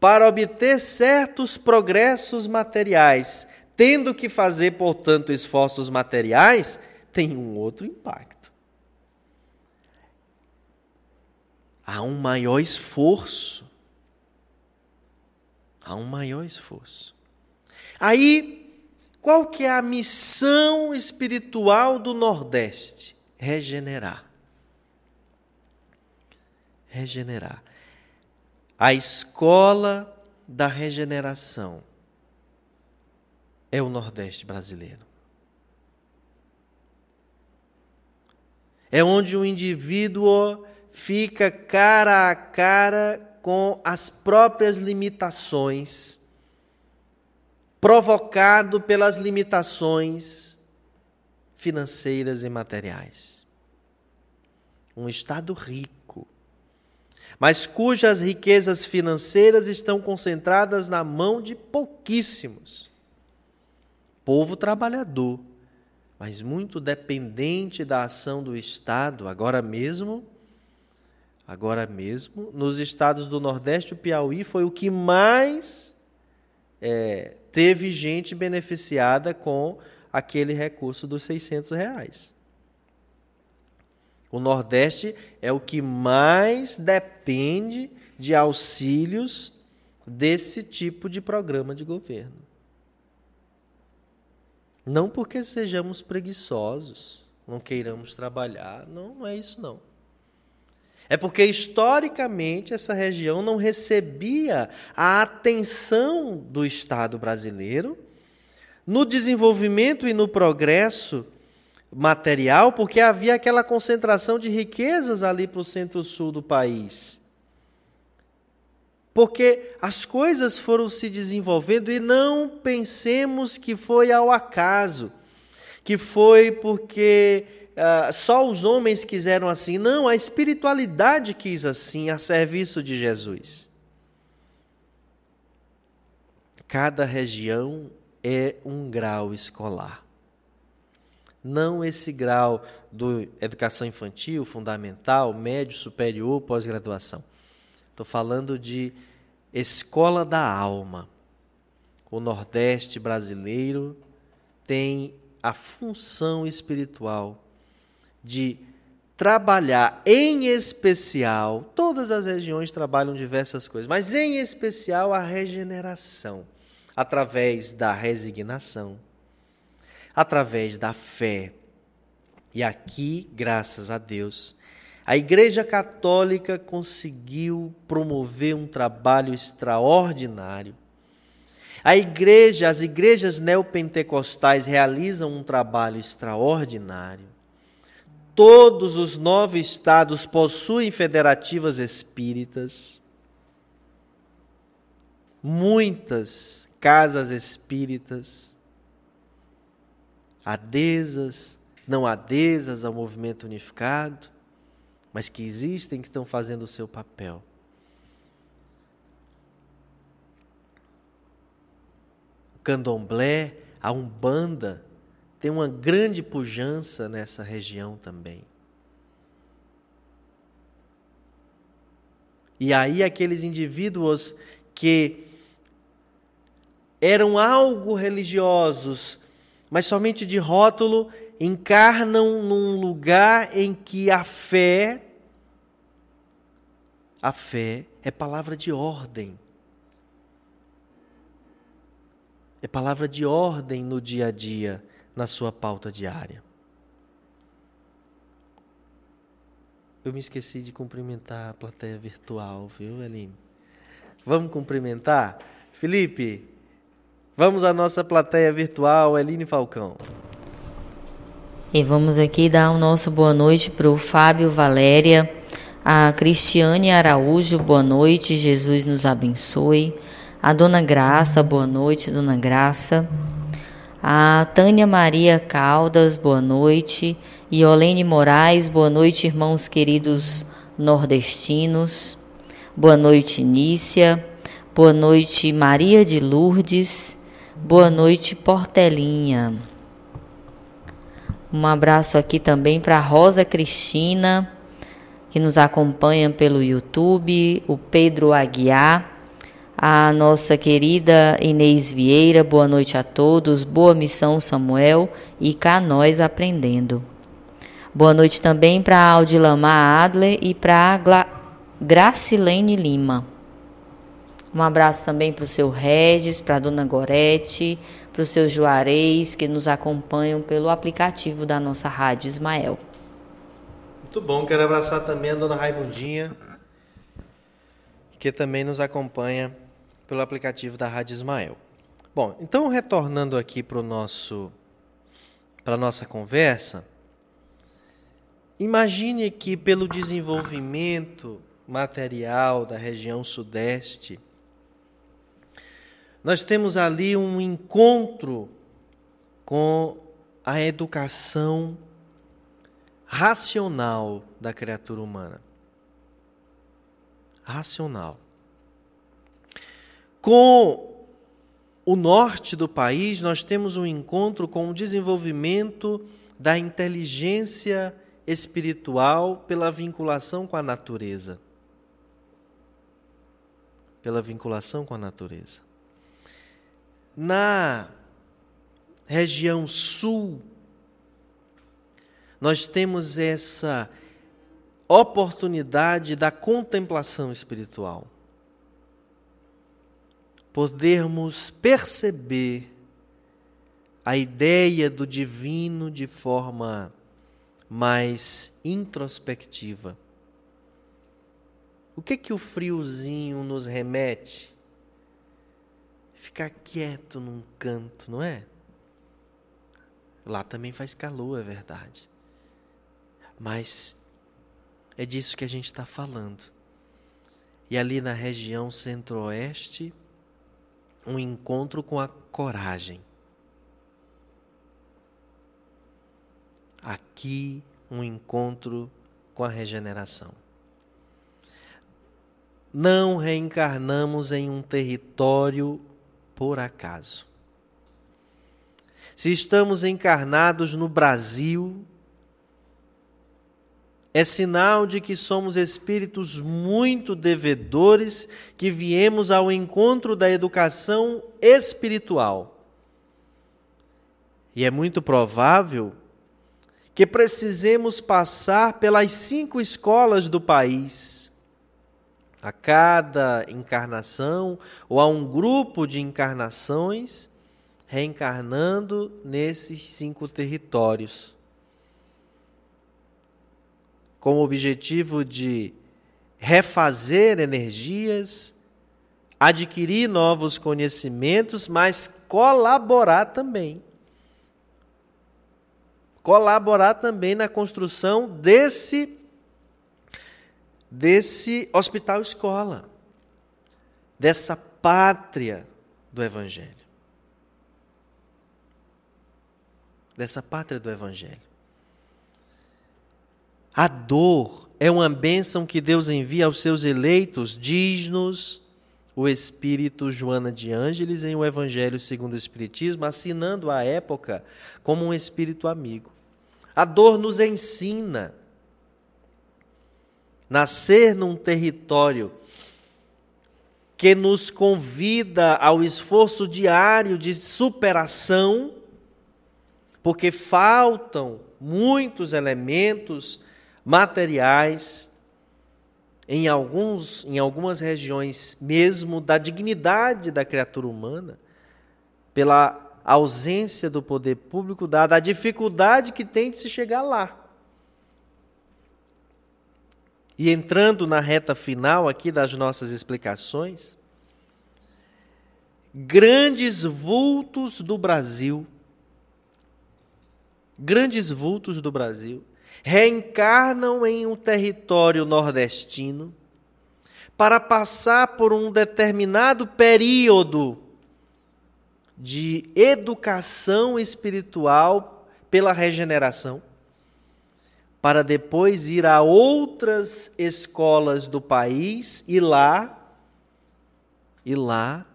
para obter certos progressos materiais, tendo que fazer, portanto, esforços materiais, tem um outro impacto. Há um maior esforço. Há um maior esforço. Aí, qual que é a missão espiritual do Nordeste? Regenerar regenerar. A escola da regeneração é o Nordeste brasileiro. É onde o indivíduo fica cara a cara com as próprias limitações, provocado pelas limitações financeiras e materiais. Um Estado rico mas cujas riquezas financeiras estão concentradas na mão de pouquíssimos. Povo trabalhador, mas muito dependente da ação do Estado, agora mesmo. Agora mesmo, nos estados do Nordeste, o Piauí foi o que mais é, teve gente beneficiada com aquele recurso dos 600 reais. O Nordeste é o que mais depende de auxílios desse tipo de programa de governo. Não porque sejamos preguiçosos, não queiramos trabalhar, não, não é isso não. É porque historicamente essa região não recebia a atenção do Estado brasileiro no desenvolvimento e no progresso material, porque havia aquela concentração de riquezas ali para o centro-sul do país. Porque as coisas foram se desenvolvendo e não pensemos que foi ao acaso, que foi porque uh, só os homens quiseram assim. Não, a espiritualidade quis assim, a serviço de Jesus. Cada região é um grau escolar não esse grau do educação infantil, fundamental, médio, superior, pós-graduação. Estou falando de escola da alma. O Nordeste brasileiro tem a função espiritual de trabalhar em especial, todas as regiões trabalham diversas coisas, mas em especial a regeneração, através da resignação, através da fé. E aqui, graças a Deus, a Igreja Católica conseguiu promover um trabalho extraordinário. A igreja, as igrejas neopentecostais realizam um trabalho extraordinário. Todos os nove estados possuem federativas espíritas. Muitas casas espíritas adesas, não adesas ao movimento unificado, mas que existem, que estão fazendo o seu papel. O candomblé, a umbanda, tem uma grande pujança nessa região também. E aí aqueles indivíduos que eram algo religiosos, mas somente de rótulo, encarnam num lugar em que a fé, a fé é palavra de ordem. É palavra de ordem no dia a dia, na sua pauta diária. Eu me esqueci de cumprimentar a plateia virtual, viu, Eline? Vamos cumprimentar? Felipe, Vamos à nossa plateia virtual, Eline Falcão. E vamos aqui dar o nosso boa noite para o Fábio Valéria, a Cristiane Araújo, boa noite, Jesus nos abençoe. A Dona Graça, boa noite, Dona Graça. A Tânia Maria Caldas, boa noite. E Olene Moraes, boa noite, irmãos queridos nordestinos. Boa noite, Nícia. Boa noite, Maria de Lourdes. Boa noite, Portelinha. Um abraço aqui também para Rosa Cristina, que nos acompanha pelo YouTube, o Pedro Aguiar, a nossa querida Inês Vieira, boa noite a todos, boa missão Samuel e cá nós aprendendo. Boa noite também para Audilamar Adler e para Gracilene Lima. Um abraço também para o seu Regis, para a dona Gorete, para o seu Juarez, que nos acompanham pelo aplicativo da nossa Rádio Ismael. Muito bom, quero abraçar também a dona Raimundinha, que também nos acompanha pelo aplicativo da Rádio Ismael. Bom, então retornando aqui para o nosso para nossa conversa, imagine que pelo desenvolvimento material da região sudeste, nós temos ali um encontro com a educação racional da criatura humana. Racional. Com o norte do país, nós temos um encontro com o desenvolvimento da inteligência espiritual pela vinculação com a natureza. Pela vinculação com a natureza. Na região sul, nós temos essa oportunidade da contemplação espiritual. Podermos perceber a ideia do divino de forma mais introspectiva. O que que o friozinho nos remete? ficar quieto num canto, não é? Lá também faz calor, é verdade. Mas é disso que a gente está falando. E ali na região centro-oeste, um encontro com a coragem. Aqui, um encontro com a regeneração. Não reencarnamos em um território por acaso. Se estamos encarnados no Brasil, é sinal de que somos espíritos muito devedores que viemos ao encontro da educação espiritual. E é muito provável que precisemos passar pelas cinco escolas do país a cada encarnação ou a um grupo de encarnações reencarnando nesses cinco territórios, com o objetivo de refazer energias, adquirir novos conhecimentos, mas colaborar também. Colaborar também na construção desse desse hospital escola, dessa pátria do Evangelho. Dessa pátria do Evangelho. A dor é uma bênção que Deus envia aos seus eleitos, diz-nos o Espírito Joana de Ângeles em o Evangelho segundo o Espiritismo, assinando a época como um espírito amigo. A dor nos ensina nascer num território que nos convida ao esforço diário de superação, porque faltam muitos elementos materiais em alguns em algumas regiões mesmo da dignidade da criatura humana, pela ausência do poder público dada a dificuldade que tem de se chegar lá. E entrando na reta final aqui das nossas explicações, grandes vultos do Brasil, grandes vultos do Brasil, reencarnam em um território nordestino para passar por um determinado período de educação espiritual pela regeneração, para depois ir a outras escolas do país e lá e lá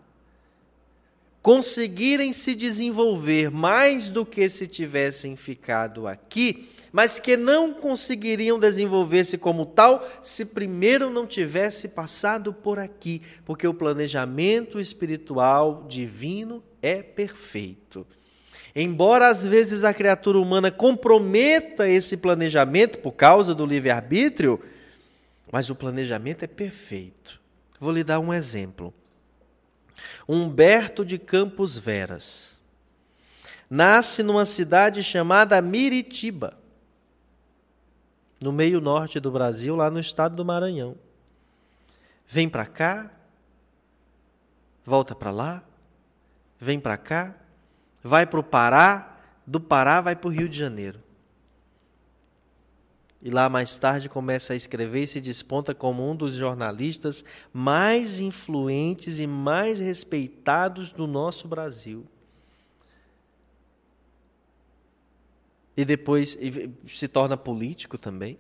conseguirem se desenvolver mais do que se tivessem ficado aqui, mas que não conseguiriam desenvolver-se como tal se primeiro não tivesse passado por aqui, porque o planejamento espiritual divino é perfeito. Embora às vezes a criatura humana comprometa esse planejamento por causa do livre-arbítrio, mas o planejamento é perfeito. Vou lhe dar um exemplo. Humberto de Campos Veras nasce numa cidade chamada Miritiba, no meio norte do Brasil, lá no estado do Maranhão. Vem para cá, volta para lá, vem para cá, vai para o Pará, do Pará vai para o Rio de Janeiro. E lá mais tarde começa a escrever e se desponta como um dos jornalistas mais influentes e mais respeitados do nosso Brasil. E depois se torna político também.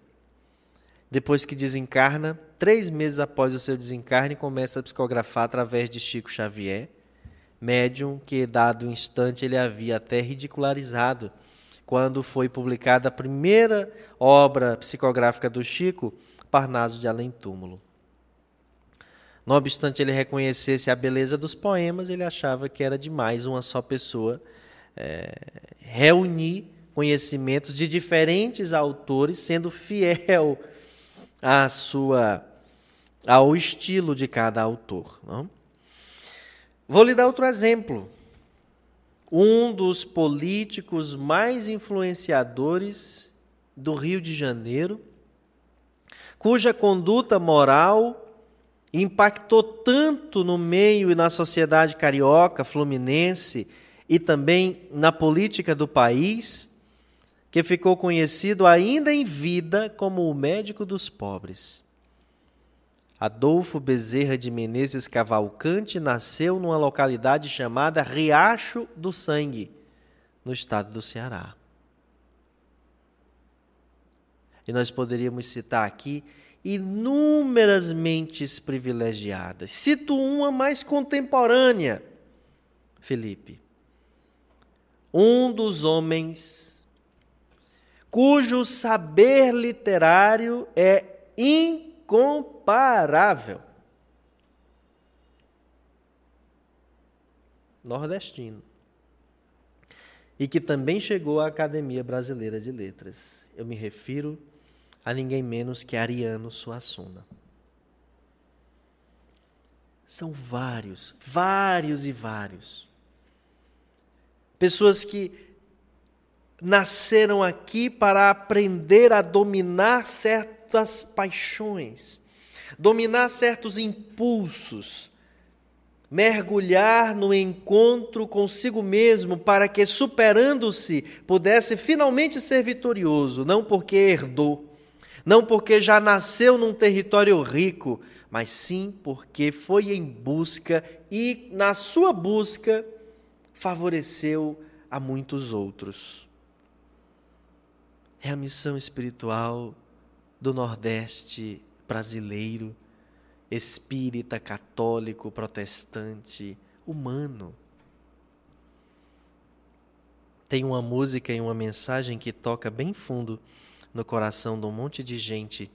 Depois que desencarna, três meses após o seu desencarne, começa a psicografar através de Chico Xavier médium que, dado o instante, ele havia até ridicularizado quando foi publicada a primeira obra psicográfica do Chico, Parnaso de Além Túmulo. Não obstante ele reconhecesse a beleza dos poemas, ele achava que era demais uma só pessoa é, reunir conhecimentos de diferentes autores, sendo fiel à sua ao estilo de cada autor. Não? Vou lhe dar outro exemplo. Um dos políticos mais influenciadores do Rio de Janeiro, cuja conduta moral impactou tanto no meio e na sociedade carioca, fluminense e também na política do país, que ficou conhecido ainda em vida como o médico dos pobres. Adolfo Bezerra de Menezes Cavalcante nasceu numa localidade chamada Riacho do Sangue, no estado do Ceará. E nós poderíamos citar aqui inúmeras mentes privilegiadas. Cito uma mais contemporânea, Felipe. Um dos homens cujo saber literário é incomparável. Nordestino. E que também chegou à Academia Brasileira de Letras. Eu me refiro a ninguém menos que Ariano Suassuna. São vários, vários e vários. Pessoas que nasceram aqui para aprender a dominar certas paixões, dominar certos impulsos, mergulhar no encontro consigo mesmo para que, superando-se, pudesse finalmente ser vitorioso, não porque herdou, não porque já nasceu num território rico, mas sim porque foi em busca e, na sua busca, favoreceu a muitos outros. É a missão espiritual do Nordeste brasileiro, espírita, católico, protestante, humano. Tem uma música e uma mensagem que toca bem fundo no coração de um monte de gente,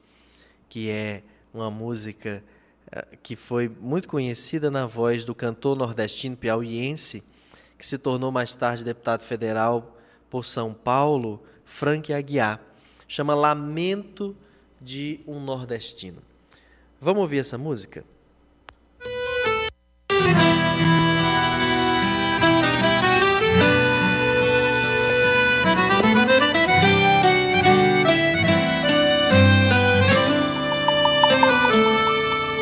que é uma música eh, que foi muito conhecida na voz do cantor nordestino piauiense, que se tornou mais tarde deputado federal por São Paulo, Frank Aguiar. Chama Lamento de um nordestino. Vamos ouvir essa música?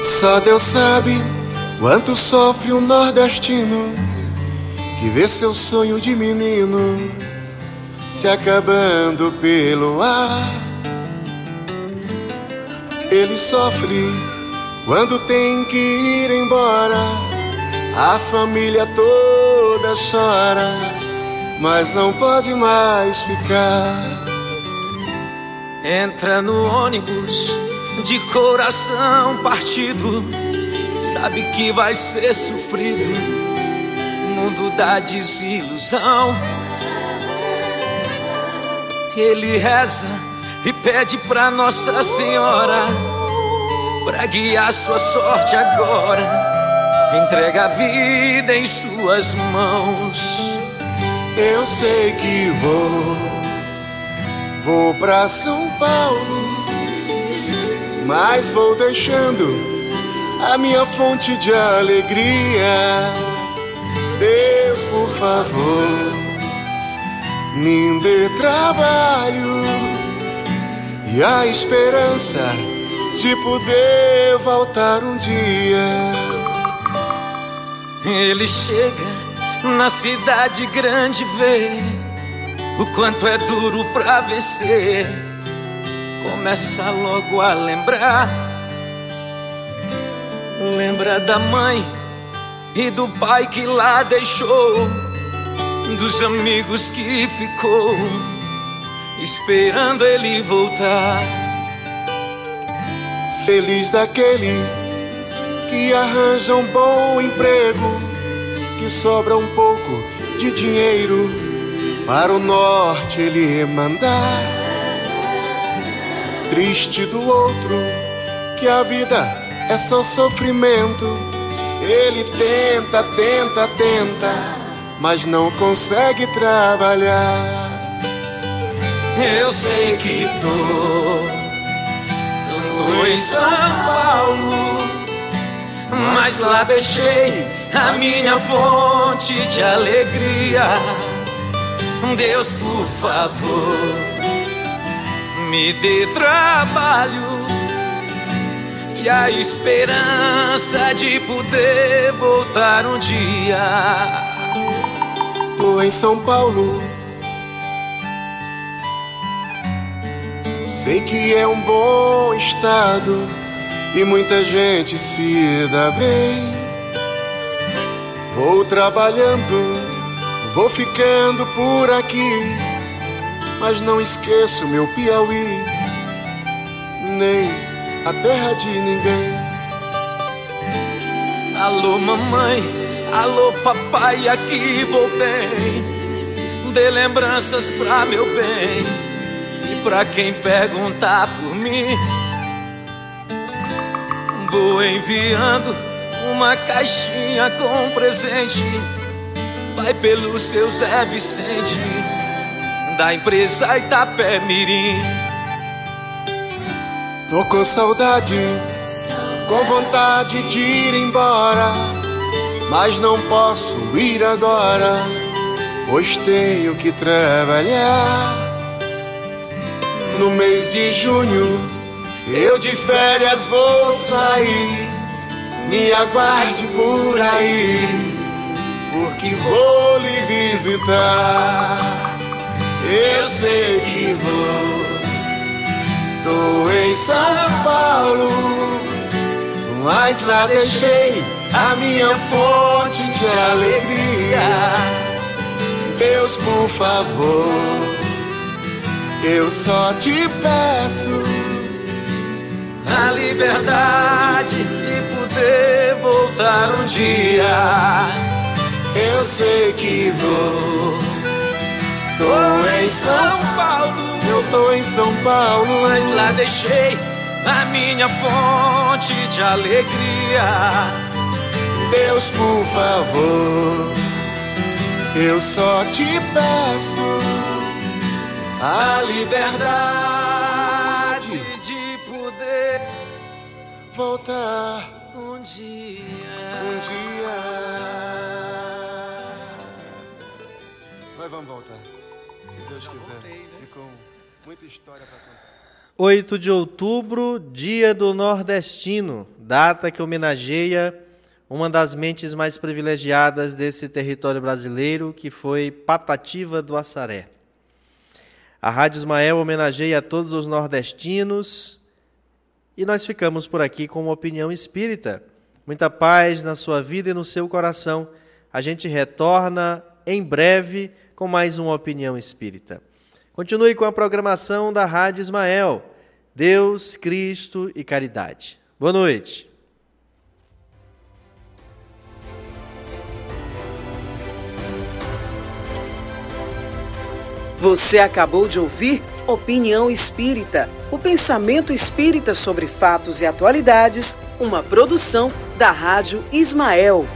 Só Deus sabe Quanto sofre um nordestino que vê seu sonho de menino se acabando pelo ar. Ele sofre quando tem que ir embora. A família toda chora, mas não pode mais ficar. Entra no ônibus de coração partido, sabe que vai ser sofrido mundo da desilusão. Ele reza e pede pra Nossa Senhora pra guiar sua sorte agora. Entrega a vida em suas mãos. Eu sei que vou, vou pra São Paulo, mas vou deixando a minha fonte de alegria Deus, por favor, me dê trabalho e a esperança de poder voltar um dia. Ele chega na cidade grande ver o quanto é duro pra vencer. Começa logo a lembrar, lembra da mãe e do pai que lá deixou, dos amigos que ficou esperando ele voltar. Feliz daquele que arranja um bom emprego, que sobra um pouco de dinheiro para o norte ele mandar. Triste do outro que a vida é só sofrimento ele tenta, tenta, tenta, mas não consegue trabalhar. Eu sei que tô, tô em São Paulo, mas lá deixei a minha fonte de alegria. Deus, por favor, me dê trabalho e a esperança de poder voltar um dia. Tô em São Paulo. Sei que é um bom estado e muita gente se dá bem. Vou trabalhando, vou ficando por aqui, mas não esqueço meu Piauí, nem a terra de ninguém. Alô, mamãe, alô, papai, aqui voltei. Dê lembranças pra meu bem e pra quem perguntar por mim. Vou enviando uma caixinha com presente. Vai pelo seu Zé Vicente, da empresa Itapé Mirim. Tô com saudade, com vontade de ir embora, mas não posso ir agora, pois tenho que trabalhar. No mês de junho, eu de férias vou sair, me aguarde por aí, porque vou lhe visitar. Eu sei que vou Tô em São Paulo, mas lá deixei a minha fonte de alegria. Deus, por favor, eu só te peço a liberdade de poder voltar um dia. Eu sei que vou, tô em São Paulo eu tô em São Paulo, mas lá deixei a minha fonte de alegria. Deus, por favor, eu só te peço a liberdade de poder voltar um dia. Um dia. Nós vamos voltar, se Deus quiser. Voltei, né? E com Muita história para contar. 8 de outubro, dia do nordestino, data que homenageia uma das mentes mais privilegiadas desse território brasileiro, que foi Patativa do Assaré. A Rádio Ismael homenageia a todos os nordestinos e nós ficamos por aqui com uma opinião espírita. Muita paz na sua vida e no seu coração. A gente retorna em breve com mais uma opinião espírita. Continue com a programação da Rádio Ismael. Deus, Cristo e caridade. Boa noite. Você acabou de ouvir Opinião Espírita, o pensamento espírita sobre fatos e atualidades, uma produção da Rádio Ismael.